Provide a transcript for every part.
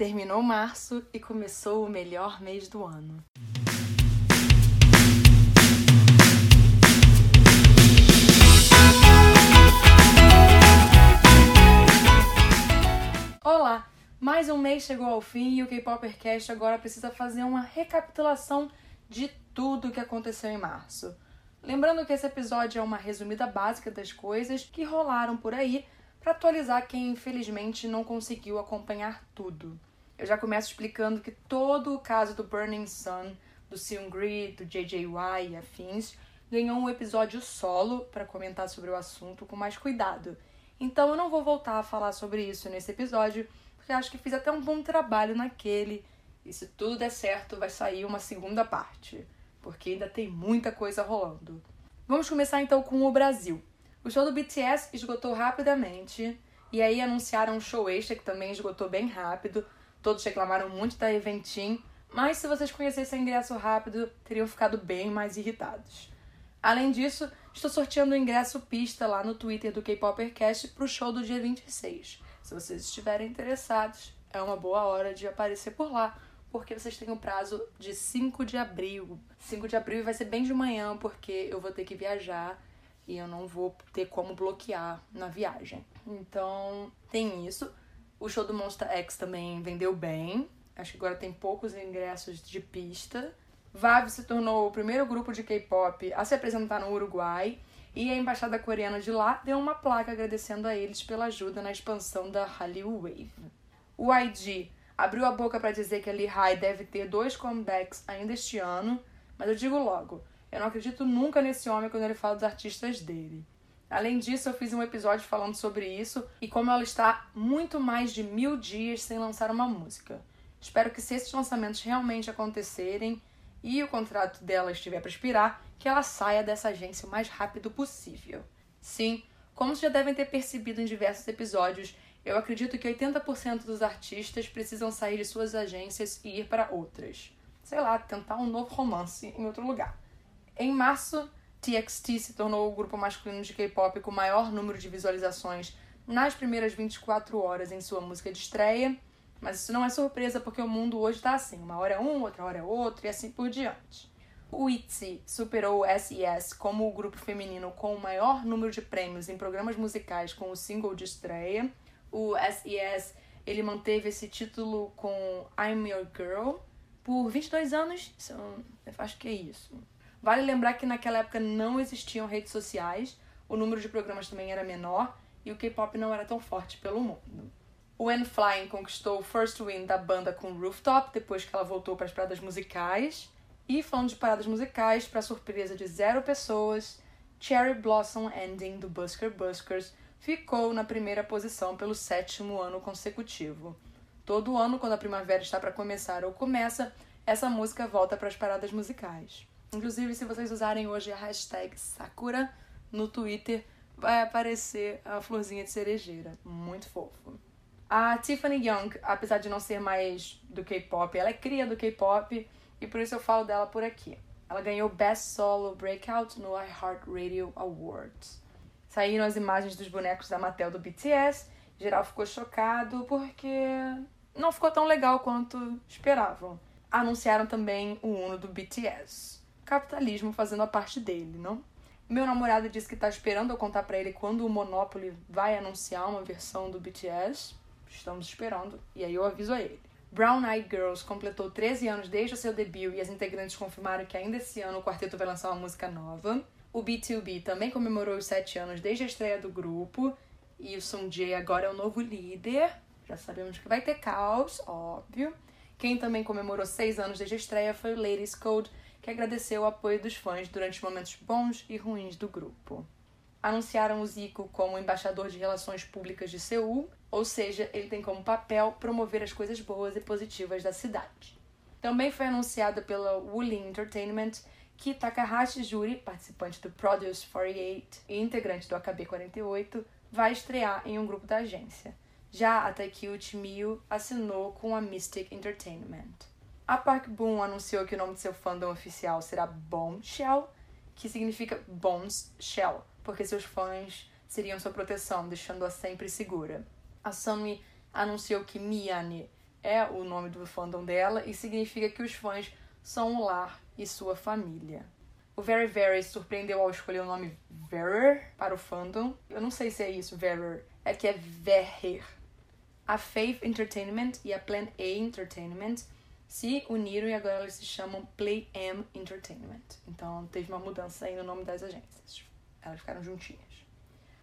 Terminou março e começou o melhor mês do ano. Olá! Mais um mês chegou ao fim e o K-Popercast agora precisa fazer uma recapitulação de tudo o que aconteceu em março. Lembrando que esse episódio é uma resumida básica das coisas que rolaram por aí para atualizar quem infelizmente não conseguiu acompanhar tudo. Eu já começo explicando que todo o caso do Burning Sun, do Seungri, do JJY e afins ganhou um episódio solo para comentar sobre o assunto com mais cuidado. Então eu não vou voltar a falar sobre isso nesse episódio, porque acho que fiz até um bom trabalho naquele. E se tudo der certo, vai sair uma segunda parte, porque ainda tem muita coisa rolando. Vamos começar então com o Brasil. O show do BTS esgotou rapidamente, e aí anunciaram um show extra que também esgotou bem rápido. Todos reclamaram muito da Eventim, mas se vocês conhecessem ingresso rápido, teriam ficado bem mais irritados. Além disso, estou sorteando o ingresso pista lá no Twitter do K-Popercast para o show do dia 26. Se vocês estiverem interessados, é uma boa hora de aparecer por lá, porque vocês têm o prazo de 5 de abril. 5 de abril vai ser bem de manhã, porque eu vou ter que viajar e eu não vou ter como bloquear na viagem. Então, tem isso. O show do Monster X também vendeu bem. Acho que agora tem poucos ingressos de pista. VAV se tornou o primeiro grupo de K-pop a se apresentar no Uruguai e a embaixada coreana de lá deu uma placa agradecendo a eles pela ajuda na expansão da Hallyu Wave. O IG abriu a boca para dizer que a Lee deve ter dois comebacks ainda este ano, mas eu digo logo, eu não acredito nunca nesse homem quando ele fala dos artistas dele. Além disso, eu fiz um episódio falando sobre isso e como ela está muito mais de mil dias sem lançar uma música. Espero que se esses lançamentos realmente acontecerem e o contrato dela estiver para expirar, que ela saia dessa agência o mais rápido possível. Sim, como já devem ter percebido em diversos episódios, eu acredito que 80% dos artistas precisam sair de suas agências e ir para outras. Sei lá, tentar um novo romance em outro lugar. Em março, TXT se tornou o grupo masculino de K-pop com maior número de visualizações nas primeiras 24 horas em sua música de estreia, mas isso não é surpresa porque o mundo hoje está assim, uma hora é um, outra hora é outro e assim por diante. O ITZY superou o SES como o grupo feminino com o maior número de prêmios em programas musicais com o single de estreia. O SES ele manteve esse título com I'm Your Girl por 22 anos, eu acho que é isso. Vale lembrar que naquela época não existiam redes sociais, o número de programas também era menor e o K-pop não era tão forte pelo mundo. O N Flying conquistou o first win da banda com Rooftop depois que ela voltou para as paradas musicais. E falando de paradas musicais, para surpresa de zero pessoas, Cherry Blossom Ending do Busker Buskers ficou na primeira posição pelo sétimo ano consecutivo. Todo ano, quando a primavera está para começar ou começa, essa música volta para as paradas musicais. Inclusive, se vocês usarem hoje a hashtag Sakura no Twitter, vai aparecer a florzinha de cerejeira. Muito fofo. A Tiffany Young, apesar de não ser mais do K-pop, ela é cria do K-pop e por isso eu falo dela por aqui. Ela ganhou Best Solo Breakout no iHeartRadio Awards. Saíram as imagens dos bonecos da Mattel do BTS. Geral ficou chocado porque não ficou tão legal quanto esperavam. Anunciaram também o Uno do BTS capitalismo fazendo a parte dele, não? Meu namorado disse que tá esperando eu contar para ele quando o Monopoly vai anunciar uma versão do BTS. Estamos esperando. E aí eu aviso a ele. Brown Eyed Girls completou 13 anos desde o seu debut e as integrantes confirmaram que ainda esse ano o quarteto vai lançar uma música nova. O B2B também comemorou os 7 anos desde a estreia do grupo. E o Sung Jae agora é o novo líder. Já sabemos que vai ter caos, óbvio. Quem também comemorou 6 anos desde a estreia foi o Ladies Code, que agradeceu o apoio dos fãs durante os momentos bons e ruins do grupo. Anunciaram o Zico como embaixador de relações públicas de Seul, ou seja, ele tem como papel promover as coisas boas e positivas da cidade. Também foi anunciado pela Wooly Entertainment que Takahashi Juri, participante do Produce 48 e integrante do AKB48, vai estrear em um grupo da agência. Já a Taikyu Miyu assinou com a Mystic Entertainment. A Park Boon anunciou que o nome de seu fandom oficial será Bombshell, que significa Bones Shell, porque seus fãs seriam sua proteção, deixando-a sempre segura. A Sunmi anunciou que Miyane é o nome do fandom dela e significa que os fãs são o lar e sua família. O Very Very surpreendeu ao escolher o nome Verer para o fandom. Eu não sei se é isso, Verer. É que é Verrer. A Faith Entertainment e a Plan A Entertainment se uniram e agora eles se chamam Play M Entertainment. Então teve uma mudança aí no nome das agências. Elas ficaram juntinhas.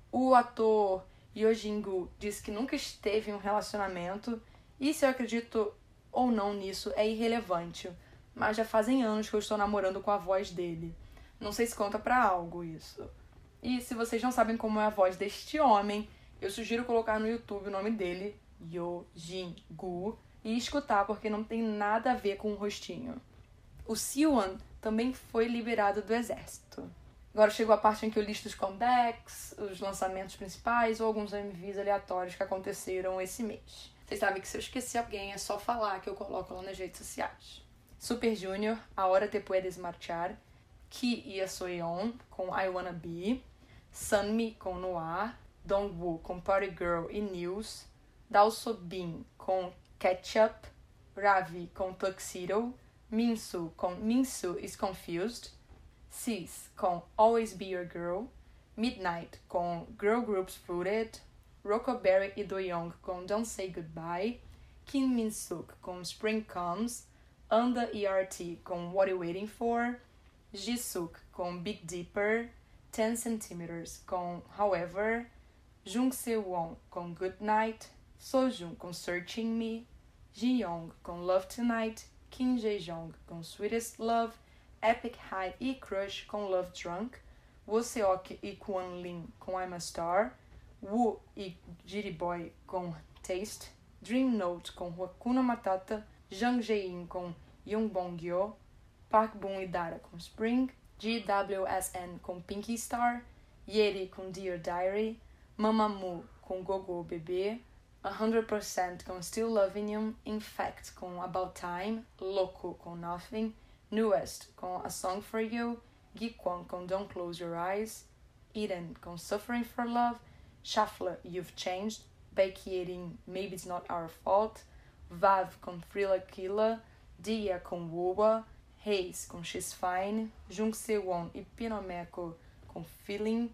O ator Yojingu disse que nunca esteve em um relacionamento e se eu acredito ou não nisso é irrelevante, mas já fazem anos que eu estou namorando com a voz dele. Não sei se conta para algo isso. E se vocês não sabem como é a voz deste homem, eu sugiro colocar no YouTube o nome dele, Yojingu, e escutar porque não tem nada a ver com o rostinho. O Siwon também foi liberado do exército. Agora chegou a parte em que eu listo os comebacks, os lançamentos principais ou alguns MVs aleatórios que aconteceram esse mês. Vocês sabem que se eu esquecer alguém é só falar que eu coloco lá nas redes sociais. Super Junior, A Hora Te Puedes Marchar, Ki e a Soyeon com I Wanna Be, Sunmi com Noir, Dongwoo com Party Girl e News, Dao Bin com Ketchup, Ravi com Tuxedo, Minsu com Minsu is Confused, Sis com Always Be Your Girl, Midnight com Girl Groups Fruited, Rockaberry e Doyoung com Don't Say Goodbye, Kim Min Suk com Spring Comes, Anda e RT com What Are You Waiting For, Jisuk com Big Deeper, 10 Centimeters com However, Jung Se Won com Good Night, Sojun com Searching Me, Ji Young com Love Tonight, Kim Jae Jong com Sweetest Love, Epic High e Crush com Love Drunk, Woo Seok e Kwon Lin com I'm a Star, Wu e Jiri Boy com Taste, Dream Note com Hakuna Matata, Jang Jae-in com Bong-gyo, Park Boon e Dara com Spring, GWSN com Pinky Star, Yeri com Dear Diary, Mamamoo com Gogo Bebê, 100% com Still Loving You, Infect com About Time, Loco com Nothing, Newest com A Song For You, Gikwon com Don't Close Your Eyes, Eden com Suffering For Love, Shuffler, You've Changed, Baekierin, Maybe It's Not Our Fault, Vav com Thriller Killer, Dia com Wowa, Reis com She's Fine, Jung Se-won e Pinomeco com Feeling,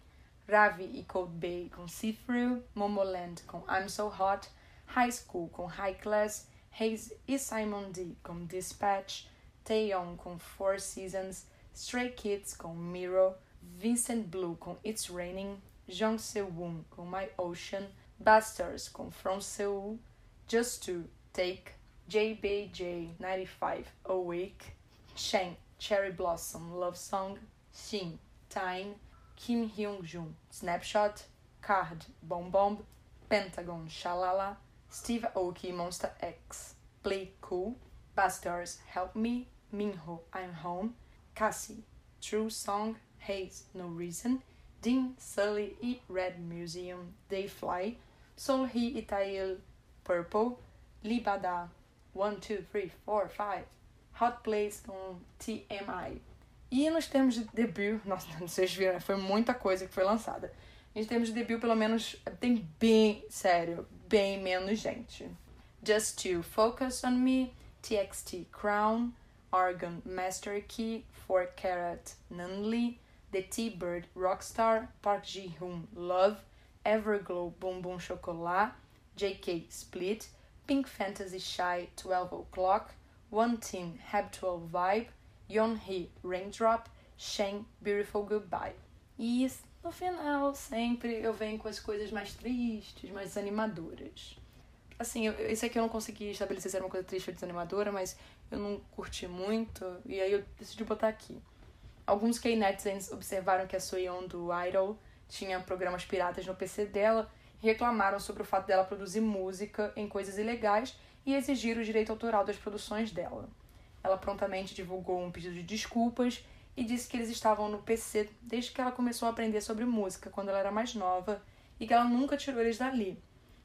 Ravi e Cold Bay com See Through, Momoland com I'm So Hot, High School com High Class, Hayes e Simon D com Dispatch, Taeyong com Four Seasons, Stray Kids com Mirror, Vincent Blue com It's Raining, Jung Se-woon com My Ocean, Bastards com From Seoul, Just To Take, JBJ95 Awake, Shen Cherry Blossom Love Song, Shin Time, Kim Hyung Jun Snapshot, Card Bomb Bomb, Pentagon Shalala, Steve Aoki Monster X, Play Cool, Bastards Help Me, Minho I'm Home, Cassie True Song, Haze No Reason, Dean, Sully e Red Museum, They Fly, Solhi Itail Purple, Libada 1, 2, 3, 4, 5, Hot Place com TMI. E nos termos de debut, nossa, vocês viram, foi muita coisa que foi lançada. Em termos de debut, pelo menos tem bem, sério, bem menos gente. Just to Focus on Me, TXT Crown, Argon Master Key, 4 Carat Nunley, The T-Bird Rockstar, Park Ji-hoon Love, Everglow Boom Chocolat, JK Split, Pink Fantasy Shy 12 O'Clock, One Team 12 Vibe, Yeonhee Raindrop, Shen Beautiful Goodbye. E no final, sempre eu venho com as coisas mais tristes, mais animadoras. Assim, esse aqui eu não consegui estabelecer se era uma coisa triste ou desanimadora, mas eu não curti muito, e aí eu decidi botar aqui. Alguns K-Netizens observaram que a Soyeon do Idol tinha programas piratas no PC dela e reclamaram sobre o fato dela produzir música em coisas ilegais e exigir o direito autoral das produções dela. Ela prontamente divulgou um pedido de desculpas e disse que eles estavam no PC desde que ela começou a aprender sobre música quando ela era mais nova e que ela nunca tirou eles dali.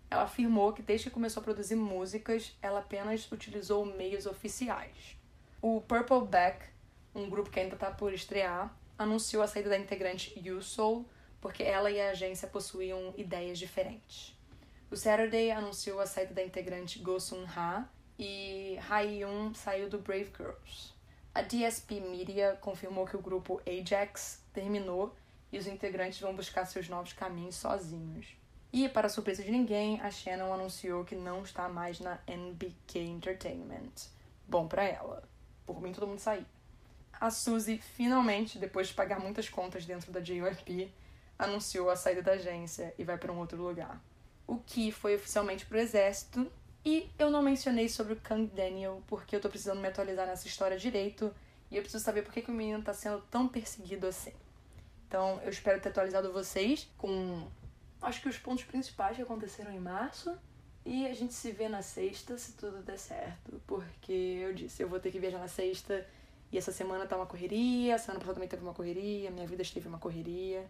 Ela afirmou que desde que começou a produzir músicas, ela apenas utilizou meios oficiais. O Purple Back um grupo que ainda está por estrear, anunciou a saída da integrante Soul porque ela e a agência possuíam ideias diferentes. O Saturday anunciou a saída da integrante Go Sun Ha e Haeun saiu do Brave Girls. A DSP Media confirmou que o grupo Ajax terminou e os integrantes vão buscar seus novos caminhos sozinhos. E, para surpresa de ninguém, a Shannon anunciou que não está mais na NBK Entertainment. Bom para ela. Por mim, todo mundo sair. A Suzy, finalmente, depois de pagar muitas contas dentro da JYP, anunciou a saída da agência e vai para um outro lugar. O Ki foi oficialmente pro exército e eu não mencionei sobre o Kang Daniel porque eu tô precisando me atualizar nessa história direito e eu preciso saber por que, que o menino tá sendo tão perseguido assim. Então eu espero ter atualizado vocês com acho que os pontos principais que aconteceram em março. E a gente se vê na sexta se tudo der certo. Porque eu disse, eu vou ter que viajar na sexta. E essa semana tá uma correria, semana passada também teve uma correria, minha vida esteve uma correria.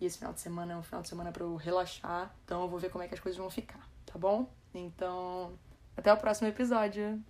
E esse final de semana é um final de semana para eu relaxar. Então eu vou ver como é que as coisas vão ficar, tá bom? Então, até o próximo episódio.